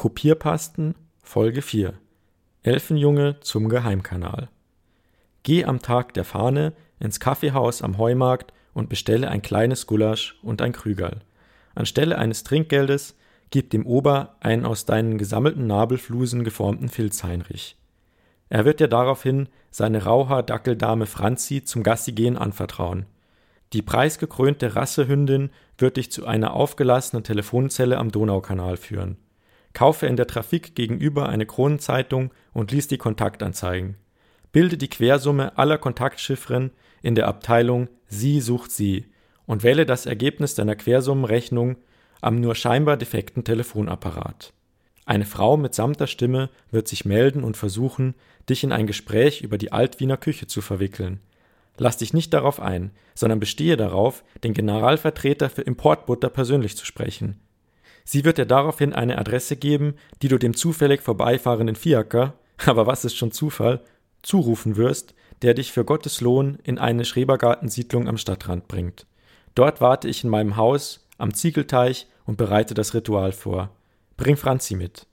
Kopierpasten Folge 4 Elfenjunge zum Geheimkanal Geh am Tag der Fahne ins Kaffeehaus am Heumarkt und bestelle ein kleines Gulasch und ein Krügerl. Anstelle eines Trinkgeldes gib dem Ober einen aus deinen gesammelten Nabelflusen geformten Filzheinrich. Er wird dir daraufhin seine Rauhaar-Dackeldame Franzi zum Gassigehen anvertrauen. Die preisgekrönte Rassehündin wird dich zu einer aufgelassenen Telefonzelle am Donaukanal führen. Kaufe in der Trafik gegenüber eine Kronenzeitung und lies die Kontaktanzeigen. Bilde die Quersumme aller Kontaktchiffren in der Abteilung Sie sucht Sie und wähle das Ergebnis deiner Quersummenrechnung am nur scheinbar defekten Telefonapparat. Eine Frau mit samter Stimme wird sich melden und versuchen, dich in ein Gespräch über die Altwiener Küche zu verwickeln. Lass dich nicht darauf ein, sondern bestehe darauf, den Generalvertreter für Importbutter persönlich zu sprechen. Sie wird dir daraufhin eine Adresse geben, die du dem zufällig vorbeifahrenden Fiaker, aber was ist schon Zufall, zurufen wirst, der dich für Gottes Lohn in eine Schrebergartensiedlung am Stadtrand bringt. Dort warte ich in meinem Haus am Ziegelteich und bereite das Ritual vor. Bring Franzi mit.